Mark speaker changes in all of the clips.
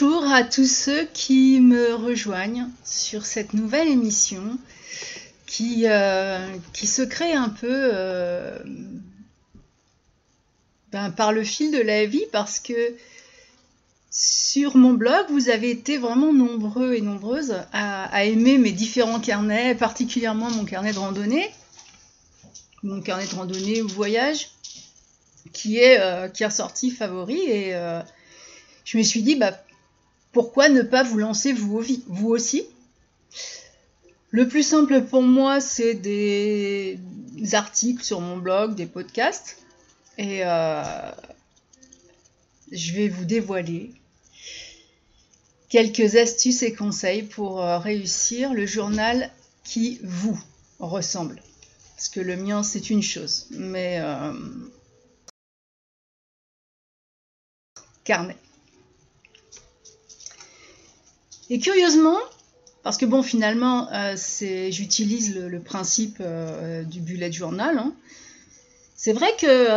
Speaker 1: Bonjour à tous ceux qui me rejoignent sur cette nouvelle émission qui, euh, qui se crée un peu euh, ben, par le fil de la vie parce que sur mon blog, vous avez été vraiment nombreux et nombreuses à, aimer mes différents carnets, particulièrement mon carnet de randonnée, mon carnet de randonnée ou voyage, qui est, euh, qui est ressorti favori. Et je me suis dit, bah, pourquoi ne pas vous lancer vous, aussi? Le plus simple pour moi, c'est des articles sur mon blog, des podcasts. Et euh, je vais vous dévoiler quelques astuces et conseils pour euh, réussir le journal qui vous ressemble. Parce que le mien, c'est une chose, mais euh, carnet. Et curieusement, parce que bon, finalement, euh, j'utilise le, principe du bullet journal. Hein, c'est vrai que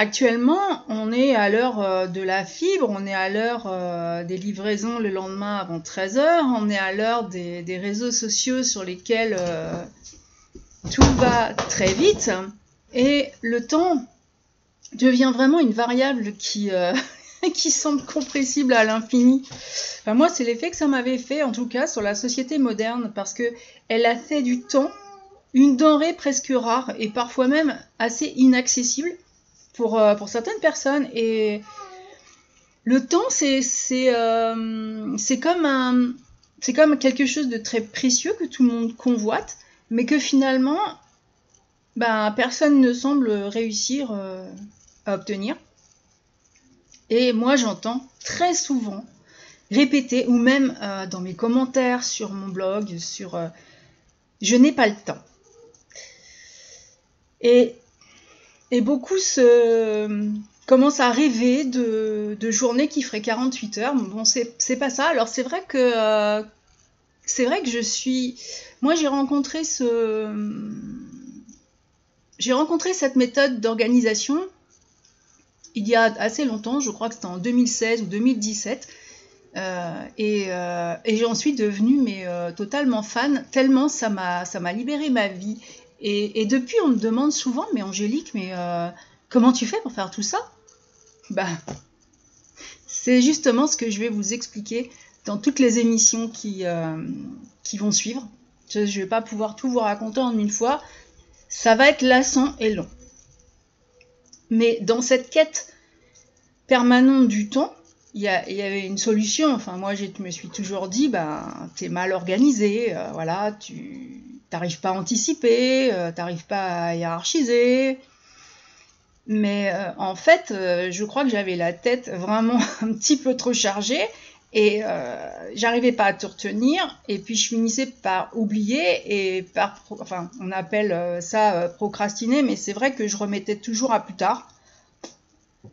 Speaker 1: Actuellement, on est à l'heure euh, de la fibre, on est à l'heure euh, des livraisons le lendemain avant 13h, on est à l'heure des, réseaux sociaux sur lesquels euh, tout va très vite et le temps devient vraiment une variable qui, qui semble compressible à l'infini. Enfin, moi, c'est l'effet que ça m'avait fait, en tout cas, sur la société moderne, parce que elle a fait du temps une denrée presque rare et parfois même assez inaccessible pour, euh, pour certaines personnes. Et le temps, c'est euh, comme, comme quelque chose de très précieux que tout le monde convoite, mais que finalement, ben, personne ne semble réussir euh, à obtenir. Et moi, j'entends très souvent répéter, ou même dans mes commentaires sur mon blog, sur je n'ai pas le temps. Et beaucoup commencent à rêver de, journées qui feraient 48 heures. Bon, c'est pas ça. Alors c'est vrai que euh, c'est vrai que je suis. Moi, j'ai rencontré ce. J'ai rencontré cette méthode d'organisation il y a assez longtemps, je crois que c'était en 2016 ou 2017. Euh, et, euh, et j'en suis devenue mais totalement fan, tellement ça m'a libéré ma vie et, depuis, on me demande souvent, mais Angélique, mais euh, comment tu fais pour faire tout ça? Bah, c'est justement ce que je vais vous expliquer dans toutes les émissions qui, euh, qui vont suivre. Je ne vais pas pouvoir tout vous raconter en une fois. Ça va être lassant et long. Mais dans cette quête permanente du temps, il y, avait une solution. Enfin, moi, je me suis toujours dit, bah, es mal organisé, euh, voilà, tu t'arrives pas à anticiper, euh, t'arrives pas à hiérarchiser. Mais euh, en fait, euh, je crois que j'avais la tête vraiment un petit peu trop chargée et j'arrivais pas à tout retenir. Et puis je finissais par oublier et par, enfin, on appelle ça procrastiner, mais c'est vrai que je remettais toujours à plus tard.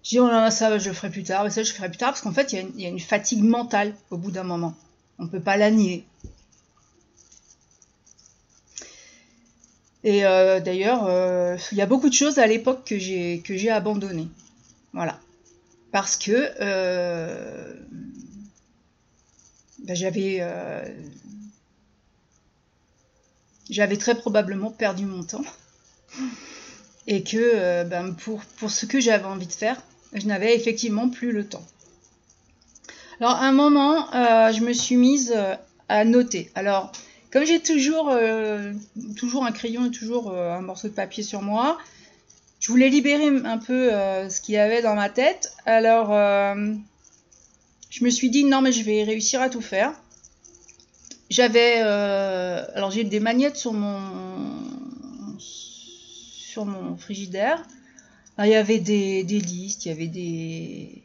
Speaker 1: Je dis, oh ça je ferai plus tard, ça je ferai plus tard, parce qu'en fait, il y, a une fatigue mentale au bout d'un moment. On peut pas la nier. Et euh, d'ailleurs, euh, il y a beaucoup de choses à l'époque que j'ai abandonnées. Voilà. Parce que euh, ben, j'avais j'avais très probablement perdu mon temps et que ben, pour, pour ce que j'avais envie de faire, je n'avais effectivement plus le temps. Alors à un moment, je me suis mise à noter. Alors comme j'ai toujours, euh, toujours un crayon et toujours euh, un morceau de papier sur moi, je voulais libérer un peu euh, ce qu'il y avait dans ma tête. Alors, je me suis dit non, mais je vais réussir à tout faire. J'avais, alors j'ai des magnettes sur mon, sur mon frigidaire. il y avait des, des, listes, il y avait des,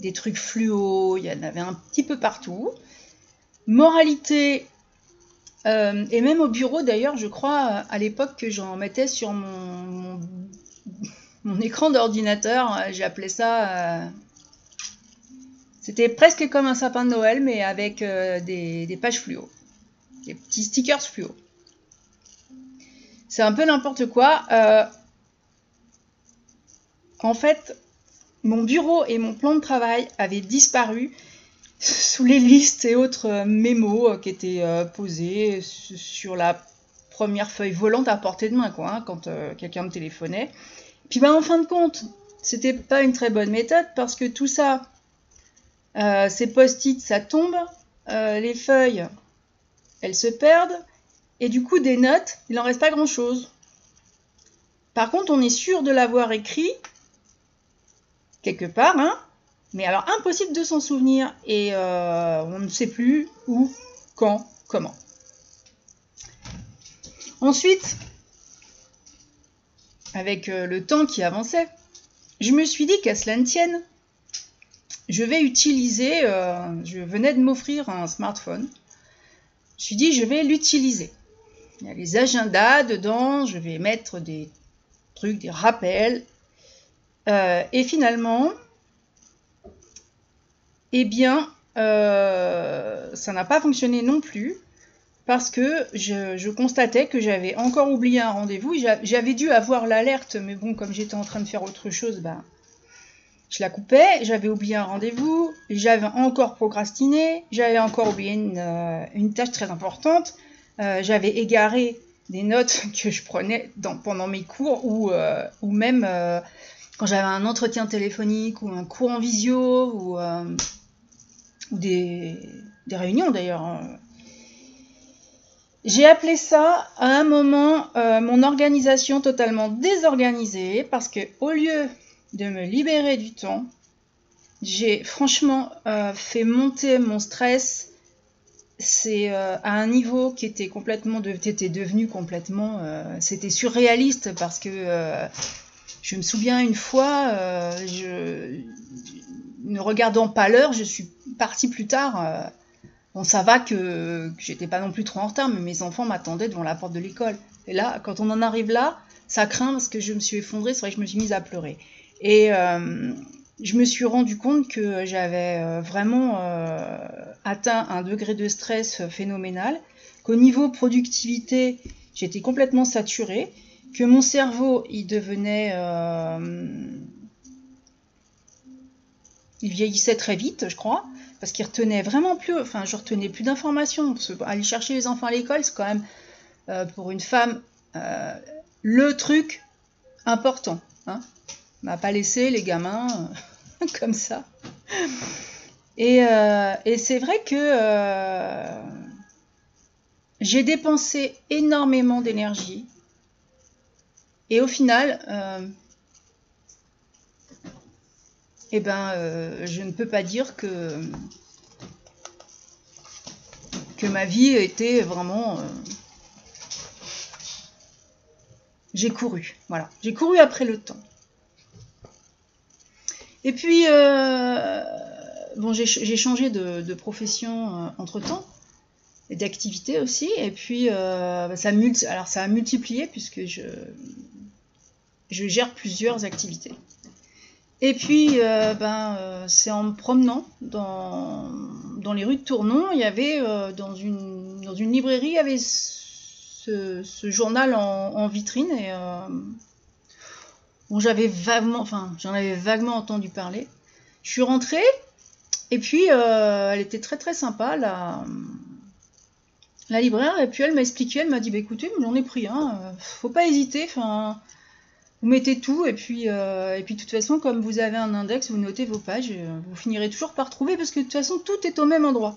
Speaker 1: des trucs fluo, il y en avait un petit peu partout. Moralité, euh, et même au bureau, d'ailleurs, je crois à l'époque que j'en mettais sur mon, mon, écran d'ordinateur. Euh, appelé ça. Euh, c'était presque comme un sapin de Noël, mais avec des, des, pages fluo. Des petits stickers fluo. C'est un peu n'importe quoi. en fait, mon bureau et mon plan de travail avaient disparu sous les listes et autres mémos qui étaient posés sur la première feuille volante à portée de main, hein, quand quelqu'un me téléphonait. Puis ben, en fin de compte, c'était pas une très bonne méthode parce que tout ça, euh, ces post-it, ça tombe, euh, les feuilles, elles se perdent, et du coup, des notes, il n'en reste pas grand-chose. Par contre, on est sûr de l'avoir écrit quelque part, hein, mais alors impossible de s'en souvenir, et euh, on ne sait plus où, quand, comment. Ensuite, avec le temps qui avançait, je me suis dit qu'à cela ne tienne, je vais utiliser, euh, je venais de m'offrir un smartphone, je me suis dit je vais l'utiliser. Il y a les agendas dedans, je vais mettre des trucs, des rappels. Euh, et finalement, eh bien, euh, ça n'a pas fonctionné non plus parce que je, constatais que j'avais encore oublié un rendez-vous. J'avais dû avoir l'alerte, mais bon, comme j'étais en train de faire autre chose, bah, je la coupais. J'avais oublié un rendez-vous, j'avais encore procrastiné, j'avais encore oublié une, euh, tâche très importante, euh, j'avais égaré des notes que je prenais pendant mes cours ou, euh, ou même quand j'avais un entretien téléphonique ou un cours en visio ou, des, des, réunions d'ailleurs. J'ai appelé ça à un moment mon organisation totalement désorganisée parce que au lieu de me libérer du temps, j'ai franchement euh, fait monter mon stress. C'est euh, à un niveau qui était complètement était devenu complètement c'était surréaliste parce que je me souviens une fois je ne regardant pas l'heure, je suis partie plus tard Bon, ça va que, j'étais pas non plus trop en retard, mais mes enfants m'attendaient devant la porte de l'école. Et là, quand on en arrive là, ça craint parce que je me suis effondrée, c'est vrai que je me suis mise à pleurer. Et euh, je me suis rendu compte que j'avais euh, vraiment euh, atteint un degré de stress phénoménal, qu'au niveau productivité, j'étais complètement saturée, que mon cerveau, il devenait... il vieillissait très vite, je crois, parce qu'il retenait vraiment plus, enfin je retenais plus d'informations. Aller chercher les enfants à l'école, c'est quand même pour une femme le truc important. Hein. N'a pas laissé les gamins euh, comme ça. Et, et c'est vrai que j'ai dépensé énormément d'énergie. Et au final, eh ben, euh, je ne peux pas dire que, que ma vie était vraiment. Euh, j'ai couru, voilà. J'ai couru après le temps. Et puis, euh, bon, j'ai changé de, profession entre temps et d'activité aussi. Et puis, bah, ça, a multiplié puisque je, gère plusieurs activités. Et puis, euh, ben, euh, c'est en me promenant dans, dans, les rues de Tournon, il y avait euh, dans, une, dans une librairie, il y avait ce, journal en, vitrine et bon, j'avais vaguement, enfin, j'en avais vaguement entendu parler. Je suis rentrée et puis elle était très très sympa la, la libraire et puis elle m'a expliqué, elle m'a dit bah écoutez, j'en ai pris un, faut pas hésiter, enfin vous mettez tout et puis, euh, et puis de toute façon, comme vous avez un index, vous notez vos pages, euh, vous finirez toujours par trouver parce que de toute façon, tout est au même endroit.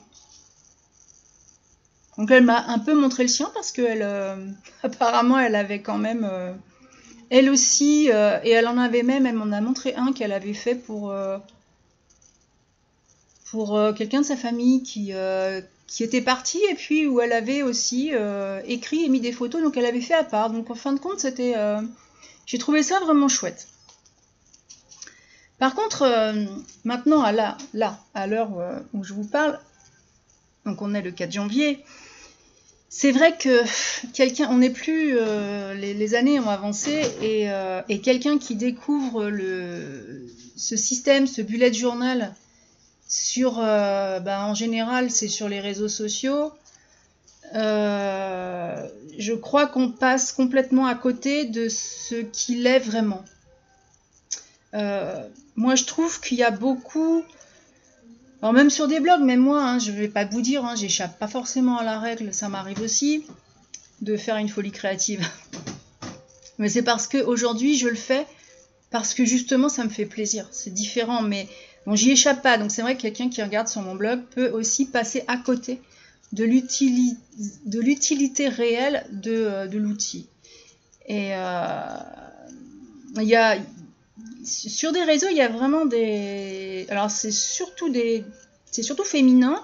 Speaker 1: Donc elle m'a un peu montré le sien parce qu'elle, euh, apparemment, elle avait quand même, elle aussi, et elle en avait même, elle m'en a montré un qu'elle avait fait pour, pour quelqu'un de sa famille qui, qui était parti et puis où elle avait aussi écrit et mis des photos, donc elle avait fait à part. Donc en fin de compte, c'était j'ai trouvé ça vraiment chouette. Par contre, euh, maintenant, à là, là, à l'heure euh, où je vous parle, donc on est le 4 janvier, c'est vrai que quelqu'un, on n'est plus, euh, les, années ont avancé et, quelqu'un qui découvre ce système, ce bullet journal sur, bah, en général, c'est sur les réseaux sociaux. Euh, je crois qu'on passe complètement à côté de ce qu'il est vraiment. moi je trouve qu'il y a beaucoup alors même sur des blogs, même moi, hein, je ne vais pas vous dire, hein, j'échappe pas forcément à la règle, ça m'arrive aussi de faire une folie créative. mais c'est parce qu'aujourd'hui je le fais parce que justement ça me fait plaisir. C'est différent, mais bon, j'y échappe pas. Donc c'est vrai que quelqu'un qui regarde sur mon blog peut aussi passer à côté de l'utilité réelle de, euh, l'outil. Et euh, il y a, sur des réseaux, il y a vraiment des. Alors, c'est surtout des. C'est surtout féminin.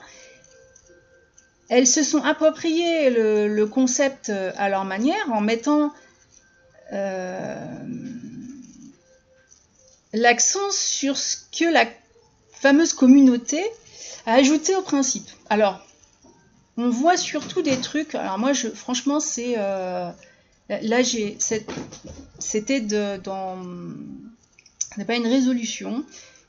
Speaker 1: Elles se sont appropriées le, concept à leur manière en mettant euh, l'accent sur ce que la fameuse communauté a ajouté au principe. Alors, on voit surtout des trucs. Alors moi, je, franchement, c'est euh, là, j'ai c'était dans n'est pas une résolution.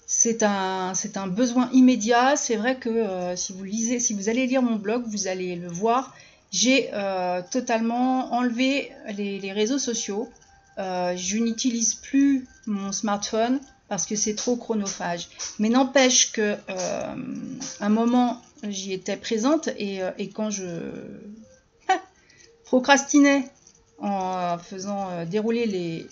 Speaker 1: C'est un, c'est un besoin immédiat. C'est vrai que euh, si vous lisez, si vous allez lire mon blog, vous allez le voir. J'ai euh, totalement enlevé les, réseaux sociaux. Euh, je n'utilise plus mon smartphone parce que c'est trop chronophage. Mais n'empêche que un moment j'y étais présente et, et quand je procrastinais en faisant dérouler les,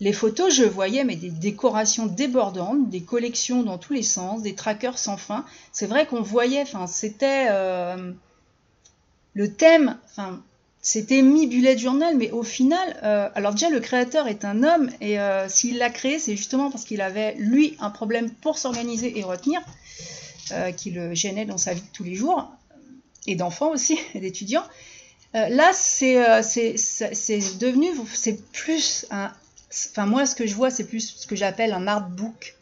Speaker 1: les photos, je voyais mais des décorations débordantes, des collections dans tous les sens, des trackers sans fin. C'est vrai qu'on voyait, enfin, c'était euh, le thème, enfin, c'était mi bullet journal, mais au final, euh, alors déjà le créateur est un homme et euh, s'il l'a créé, c'est justement parce qu'il avait lui un problème pour s'organiser et retenir, qui le gênait dans sa vie de tous les jours et d'enfants aussi et d'étudiants. là, c'est devenu, c'est plus un, Enfin, moi, ce que je vois, c'est plus ce que j'appelle un artbook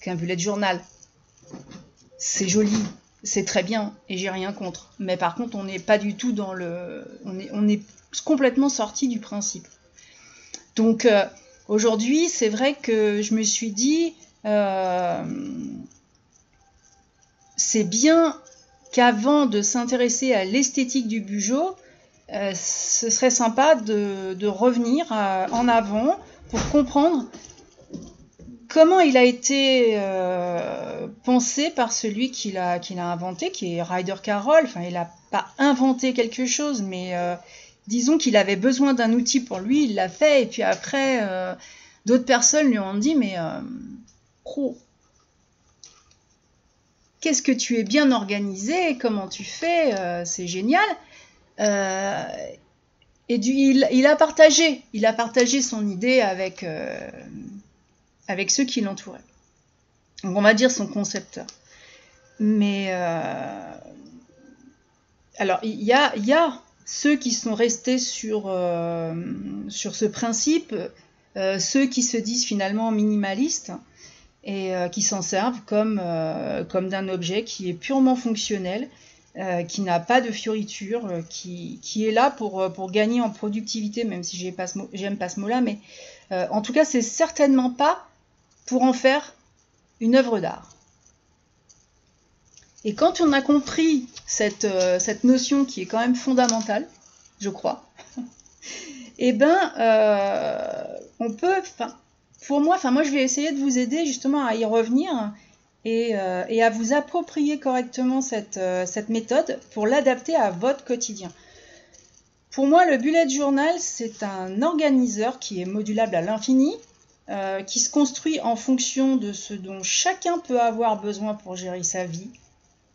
Speaker 1: qu'un bullet journal. C'est joli, c'est très bien, et j'ai rien contre. Mais par contre, on n'est pas du tout dans le. On est, complètement sorti du principe. Donc, euh, aujourd'hui, c'est vrai que je me suis dit. Euh, c'est bien qu'avant de s'intéresser à l'esthétique du bugeot, euh, ce serait sympa de, revenir en avant pour comprendre comment il a été euh, pensé par celui qui l'a, inventé, qui est Ryder Carroll. Enfin, il n'a pas inventé quelque chose, mais euh, disons qu'il avait besoin d'un outil pour lui, il l'a fait, et puis après, euh, d'autres personnes lui ont dit, mais pro, qu'est-ce que tu es bien organisé, comment tu fais, c'est génial. Et il, a partagé, il a partagé son idée avec, euh, avec ceux qui l'entouraient. On va dire son concepteur. Mais euh, alors il y a, y a, ceux qui sont restés sur, euh, sur ce principe, ceux qui se disent finalement minimalistes et qui s'en servent comme, comme d'un objet qui est purement fonctionnel euh, qui n'a pas de fioriture, euh, qui, est là pour, euh, pour gagner en productivité, même si j'aime pas ce mot-là, mais en tout cas, c'est certainement pas pour en faire une œuvre d'art. Et quand on a compris cette, cette, notion qui est quand même fondamentale, je crois, eh ben, on peut, pour moi, moi je vais essayer de vous aider justement à y revenir euh, et, à vous approprier correctement euh, cette, méthode pour l'adapter à votre quotidien. Pour moi, le bullet journal, c'est un organiseur qui est modulable à l'infini, euh, qui se construit en fonction de ce dont chacun peut avoir besoin pour gérer sa vie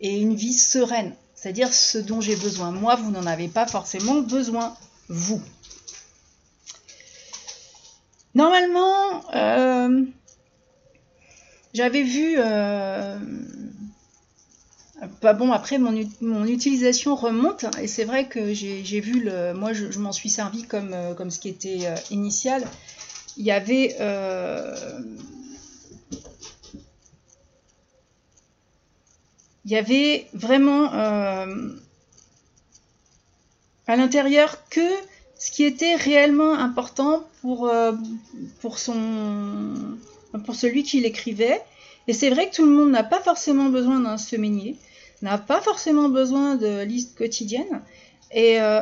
Speaker 1: et une vie sereine, c'est-à-dire ce dont j'ai besoin. Moi, vous n'en avez pas forcément besoin, vous. Normalement, j'avais vu. Euh, pas bon, après, mon, utilisation remonte, et c'est vrai que j'ai vu le. Moi, je, m'en suis servi comme, euh, comme ce qui était euh, initial. Il y avait. il y avait vraiment à l'intérieur que ce qui était réellement important pour, pour son pour celui qui l'écrivait. Et c'est vrai que tout le monde n'a pas forcément besoin d'un semainier, n'a pas forcément besoin de liste quotidienne. Et, euh,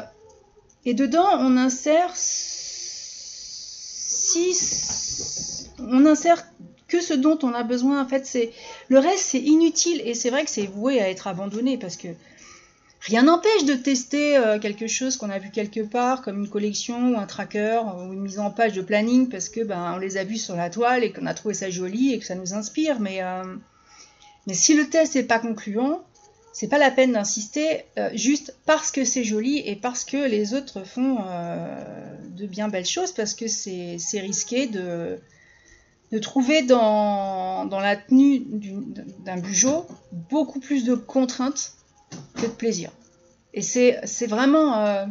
Speaker 1: et dedans, on insère six, on insère que ce dont on a besoin. En fait, c'est le reste, c'est inutile et c'est vrai que c'est voué à être abandonné parce que rien n'empêche de tester euh, quelque chose qu'on a vu quelque part, comme une collection ou un tracker ou une mise en page de planning parce que ben on les a vus sur la toile et qu'on a trouvé ça joli et que ça nous inspire. Mais euh, mais si le test n'est pas concluant, c'est pas la peine d'insister euh, juste parce que c'est joli et parce que les autres font de bien belles choses parce que c'est risqué de de trouver dans, la tenue d'un bugeot beaucoup plus de contraintes que de plaisir. Et c'est vraiment... Euh,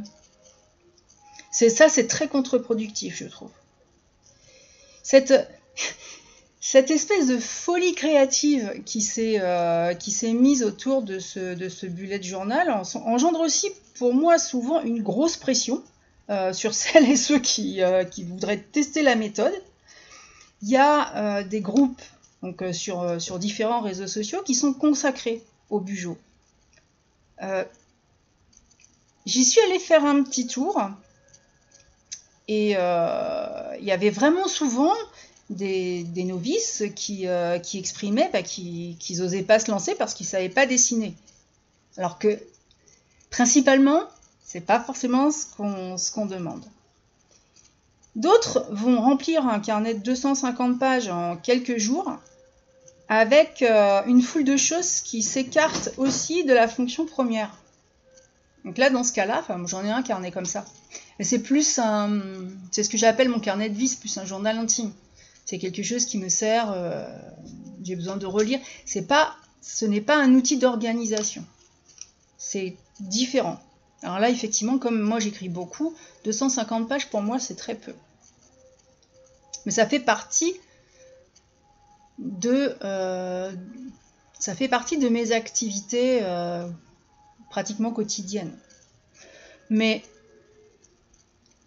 Speaker 1: ça, c'est très contre-productif, je trouve. Cette, espèce de folie créative qui s'est euh, mise autour de ce, de bullet journal engendre aussi, pour moi, souvent une grosse pression euh, sur celles et ceux qui, voudraient tester la méthode il y a euh, des groupes donc, euh, sur, euh, sur, différents réseaux sociaux qui sont consacrés au Bugeot. J'y suis allée faire un petit tour et il y avait vraiment souvent des, novices qui, qui exprimaient bah, qu'ils n'osaient pas se lancer parce qu'ils ne savaient pas dessiner. Alors que principalement, c'est pas forcément ce qu'on demande. D'autres vont remplir un carnet de 250 pages en quelques jours avec euh, une foule de choses qui s'écartent aussi de la fonction première. Donc là, dans ce cas-là, j'en ai un carnet comme ça. C'est plus un, c'est ce que j'appelle mon carnet de c'est plus un journal intime. C'est quelque chose qui me sert, euh, j'ai besoin de relire. C'est pas, ce n'est pas un outil d'organisation. C'est différent. Alors là, effectivement, comme moi j'écris beaucoup, 250 pages pour moi c'est très peu. Mais ça fait partie de, euh, ça fait partie de mes activités euh, pratiquement quotidiennes. Mais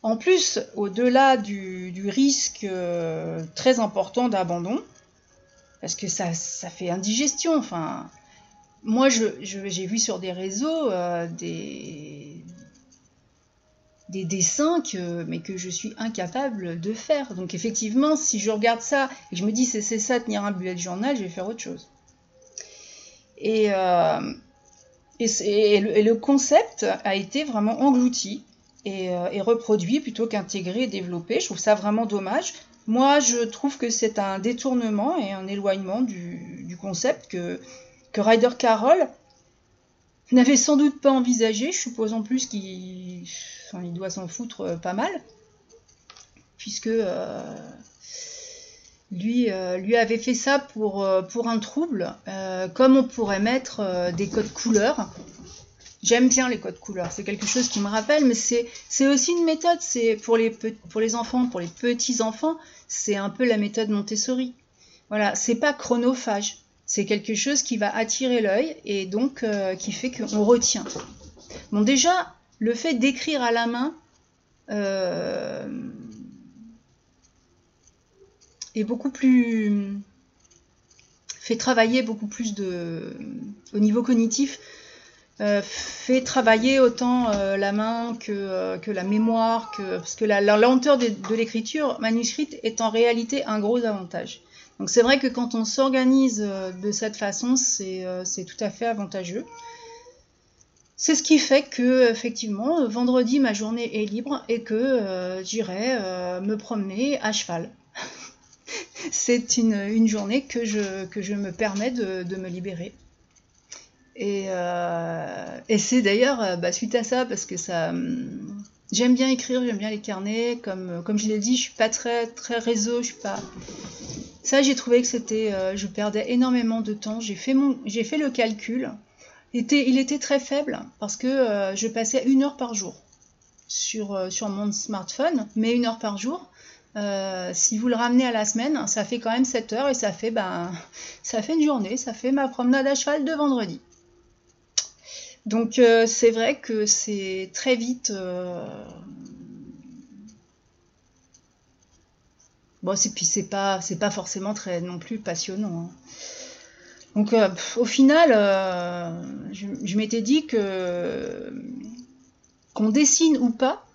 Speaker 1: en plus, au-delà du, risque euh, très important d'abandon, parce que ça, ça, fait indigestion, enfin, moi, j'ai vu sur des réseaux des, des dessins que, mais que je suis incapable de faire. Donc effectivement, si je regarde ça et je me dis c'est ça tenir un bullet journal, je vais faire autre chose. Et, euh, et, le, concept a été vraiment englouti et, euh, reproduit plutôt qu'intégré et développé. Je trouve ça vraiment dommage. Moi, je trouve que c'est un détournement et un éloignement du, du concept que que Ryder Carroll n'avait sans doute pas envisagé, je suppose en plus qu'il il doit s'en foutre euh, pas mal, puisque euh, lui, euh, lui avait fait ça pour, un trouble, comme on pourrait mettre des codes couleurs. J'aime bien les codes couleurs, c'est quelque chose qui me rappelle, mais c'est aussi une méthode, c'est pour les, pour les enfants, pour les petits enfants, c'est un peu la méthode Montessori. Voilà, c'est pas chronophage. C'est quelque chose qui va attirer l'œil et donc euh, qui fait qu'on retient. Bon, déjà, le fait d'écrire à la main euh, est beaucoup plus. fait travailler beaucoup plus de. au niveau cognitif. Euh, fait travailler autant la main que, la mémoire, parce que la, lenteur de l'écriture manuscrite est en réalité un gros avantage. Donc c'est vrai que quand on s'organise euh, de cette façon, euh, c'est tout à fait avantageux. C'est ce qui fait que, effectivement, vendredi, ma journée est libre et que euh, j'irai me promener à cheval. c'est une, journée que je, que je me permets de, me libérer. Et, c'est d'ailleurs bah, suite à ça, parce que ça. J'aime bien écrire, j'aime bien les carnets. Comme, comme je l'ai dit, je suis pas très, très réseau, je suis pas ça, j'ai trouvé que c'était, euh, je perdais énormément de temps. J'ai fait mon, j'ai fait le calcul. Il était, il était très faible parce que euh, je passais une heure par jour sur, euh, sur mon smartphone, mais une heure par jour. si vous le ramenez à la semaine, ça fait quand même 7 heures et ça fait, ben, ça fait une journée, ça fait ma promenade à cheval de vendredi. Donc c'est vrai que c'est très vite Bon, puis c'est pas, c'est pas forcément très non plus passionnant. Hein. Donc euh, au final, euh, je, m'étais dit que qu'on dessine ou pas,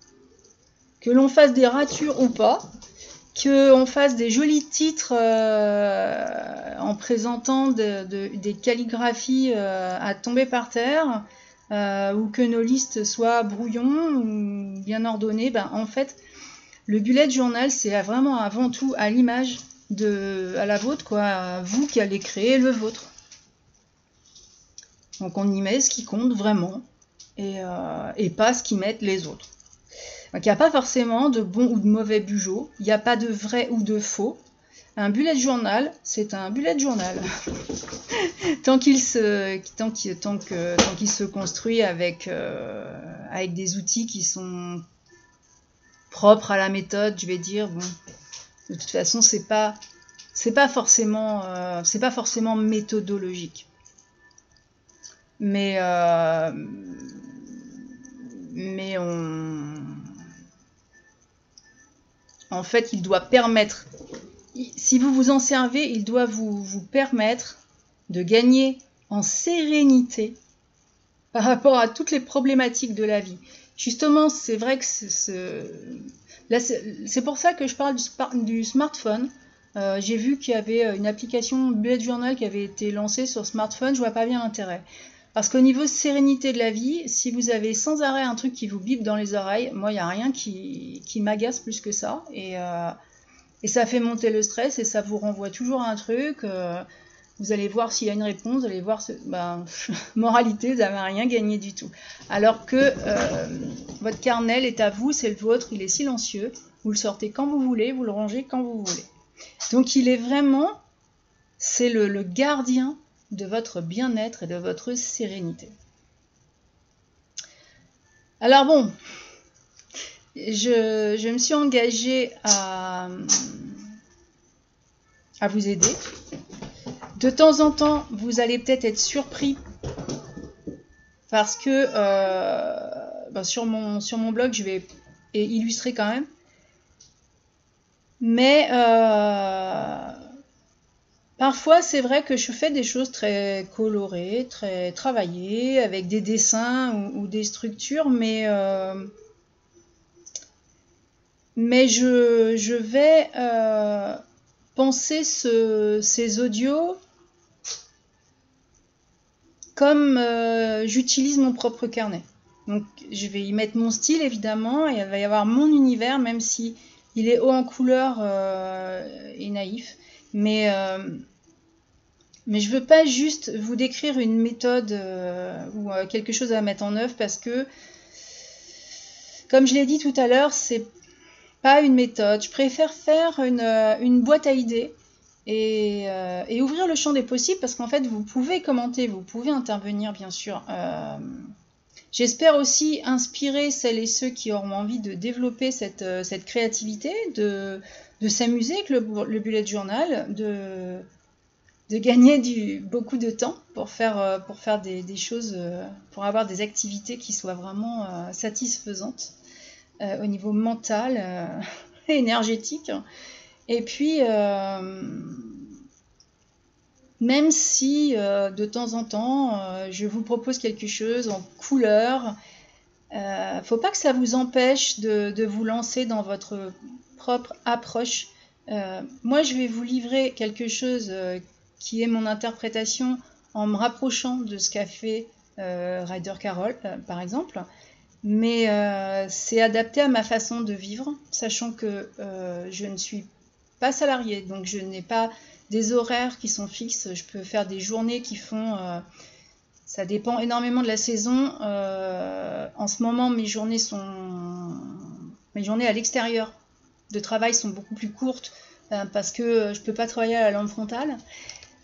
Speaker 1: que l'on fasse des ratures ou pas, qu'on fasse des jolis titres euh, en présentant des calligraphies euh, à tomber par terre, euh, ou que nos listes soient brouillons ou bien ordonnées, ben, en fait, le bullet journal, c'est vraiment avant tout à l'image de à la vôtre, quoi, vous qui allez créer le vôtre. Donc on y met ce qui compte vraiment et, et pas ce qu'y mettent les autres. Donc il n'y a pas forcément de bon ou de mauvais bugeot, il n'y a pas de vrai ou de faux. Un bullet journal, c'est un bullet journal. tant qu'il se, construit avec, euh, avec des outils qui sont propres à la méthode, je vais dire, de toute façon, c'est pas, c'est pas forcément, euh, pas forcément méthodologique. Mais, euh, mais on, en fait, il doit permettre, si vous vous en servez, il doit vous, permettre de gagner en sérénité par rapport à toutes les problématiques de la vie. Justement, c'est vrai que c'est pour ça que je parle du, smartphone. Euh, j'ai vu qu'il y avait une application Bullet Journal qui avait été lancée sur smartphone, je vois pas bien l'intérêt. Parce qu'au niveau sérénité de la vie, si vous avez sans arrêt un truc qui vous bip dans les oreilles, moi, il n'y a rien qui, m'agace plus que ça. Euh, et, ça fait monter le stress et ça vous renvoie toujours à un truc. Euh, vous allez voir s'il y a une réponse, vous allez voir, ben, moralité, vous n'avez rien gagné du tout. Alors que euh, votre carnel est à vous, c'est le vôtre, il est silencieux, vous le sortez quand vous voulez, vous le rangez quand vous voulez. Donc il est vraiment, c'est le gardien de votre bien-être et de votre sérénité. Alors bon, je, me suis engagée à, vous aider. De temps en temps, vous allez peut-être être surpris parce que euh, ben, sur, mon, sur mon blog, je vais illustrer quand même. Mais euh, Parfois, c'est vrai que je fais des choses très colorées, très travaillées, avec des dessins ou, des structures, mais, euh, mais je, vais euh, penser ces audios comme euh, j'utilise mon propre carnet. Donc, je vais y mettre mon style, évidemment, et il va y avoir mon univers, même si il est haut en couleur et naïf. Mais mais je veux pas juste vous décrire une méthode euh, ou euh, quelque chose à mettre en œuvre parce que, comme je l'ai dit tout à l'heure, c'est pas une méthode. Je préfère faire une, euh, boîte à idées et, ouvrir le champ des possibles parce qu'en fait, vous pouvez commenter, vous pouvez intervenir, bien sûr. J'espère aussi inspirer celles et ceux qui auront envie de développer cette, créativité, de, s'amuser avec le, le bullet journal, de de gagner du, beaucoup de temps pour faire, euh, pour faire des, choses, euh, pour avoir des activités qui soient vraiment euh, satisfaisantes au niveau mental énergétique. Et puis, même si de temps en temps je vous propose quelque chose en couleur, faut pas que ça vous empêche de, de, vous lancer dans votre propre approche. moi, je vais vous livrer quelque chose qui est mon interprétation en me rapprochant de ce qu'a fait euh, Ryder Carroll, euh, par exemple. Mais euh, c'est adapté à ma façon de vivre, sachant que je ne suis pas salariée, donc je n'ai pas des horaires qui sont fixes. Je peux faire des journées qui font... ça dépend énormément de la saison. en ce moment, mes journées sont... Mes journées à l'extérieur de travail sont beaucoup plus courtes parce que je ne peux pas travailler à la lampe frontale.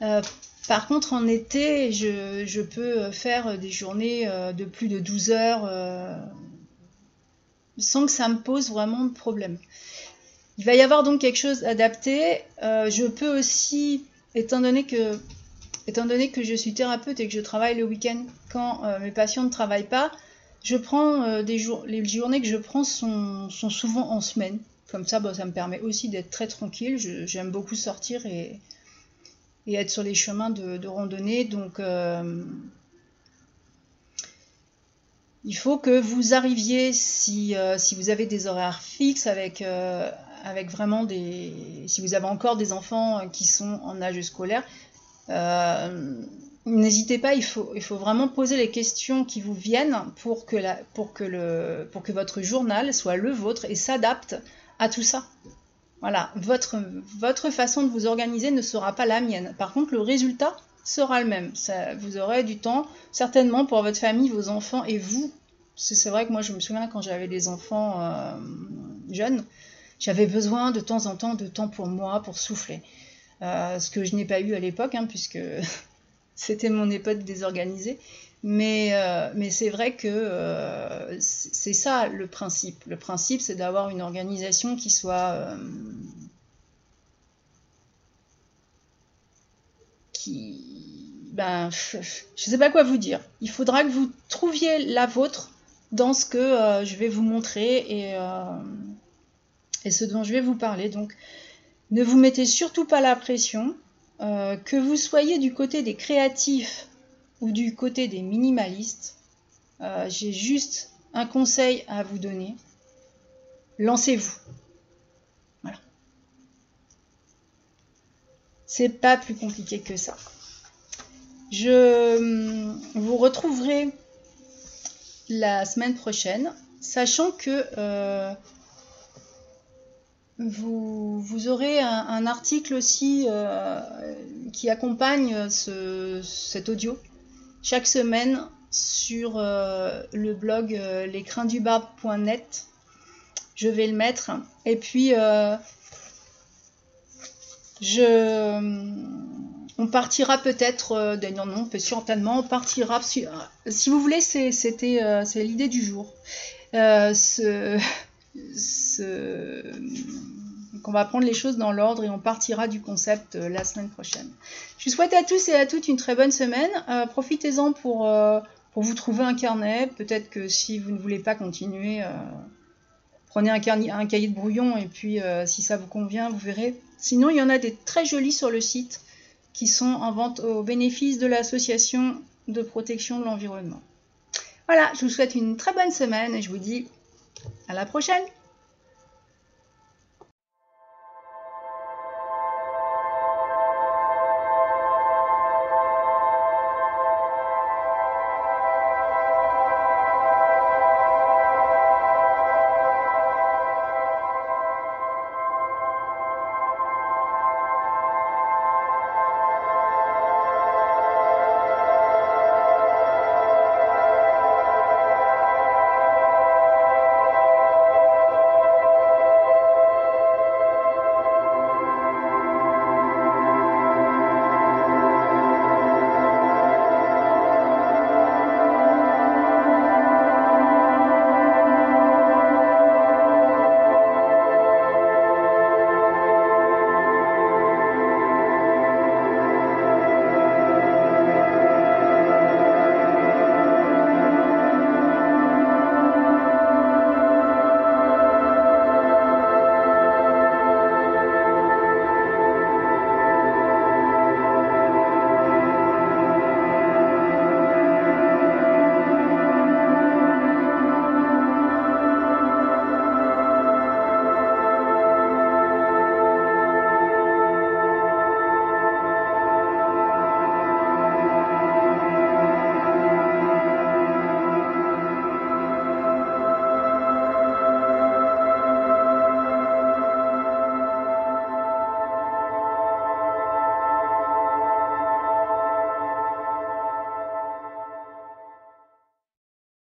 Speaker 1: Euh, par contre, en été, je, peux faire des journées euh, de plus de 12 heures euh, sans que ça me pose vraiment de problème. Il va y avoir donc quelque chose adapté. je peux aussi, étant donné que, étant donné que je suis thérapeute et que je travaille le week-end quand mes patients ne travaillent pas, je prends les journées que je prends sont, souvent en semaine. Comme ça, ça me permet aussi d'être très tranquille. J'aime beaucoup sortir et, et être sur les chemins de, randonnée. Donc, euh, il faut que vous arriviez, si, euh, si, vous avez des horaires fixes avec, euh, avec vraiment des. Si vous avez encore des enfants qui sont en âge scolaire, n'hésitez pas, il faut, il faut vraiment poser les questions qui vous viennent pour que, la, pour que, le, pour que votre journal soit le vôtre et s'adapte à tout ça. Voilà, votre, votre façon de vous organiser ne sera pas la mienne. Par contre, le résultat sera le même. Ça, vous aurez du temps, certainement, pour votre famille, vos enfants et vous. C'est vrai que moi, je me souviens quand j'avais des enfants euh, jeunes, j'avais besoin de temps en temps de temps pour moi, pour souffler. Euh, ce que je n'ai pas eu à l'époque, hein, puisque c'était mon époque désorganisée. Mais, euh, mais c'est vrai que euh, c'est ça le principe. Le principe, c'est d'avoir une organisation qui soit... Euh, qui... Ben, je ne sais pas quoi vous dire. Il faudra que vous trouviez la vôtre dans ce que je vais vous montrer et, et ce dont je vais vous parler. Donc, ne vous mettez surtout pas la pression. que vous soyez du côté des créatifs ou du côté des minimalistes, euh, j'ai juste un conseil à vous donner. Lancez-vous. Voilà. C'est pas plus compliqué que ça. Je hum, vous retrouverai la semaine prochaine, sachant que euh, vous, aurez un, article aussi euh, qui accompagne cet audio chaque semaine sur euh, le blog euh, lescrinsdubarbe.net. Je vais le mettre. Et puis, euh, je, on partira peut-être, non, non, certainement, on partira. Si, si vous voulez, c'était, l'idée du jour. ce on va prendre les choses dans l'ordre et on partira du concept euh, la semaine prochaine. Je vous souhaite à tous et à toutes une très bonne semaine. Euh, profitez-en pour, euh, pour vous trouver un carnet. Peut-être que si vous ne voulez pas continuer, prenez un, un, cahier de brouillon et puis si ça vous convient, vous verrez. Sinon, il y en a des très jolis sur le site qui sont en vente au bénéfice de l'association de protection de l'environnement. Voilà, je vous souhaite une très bonne semaine et je vous dis à la prochaine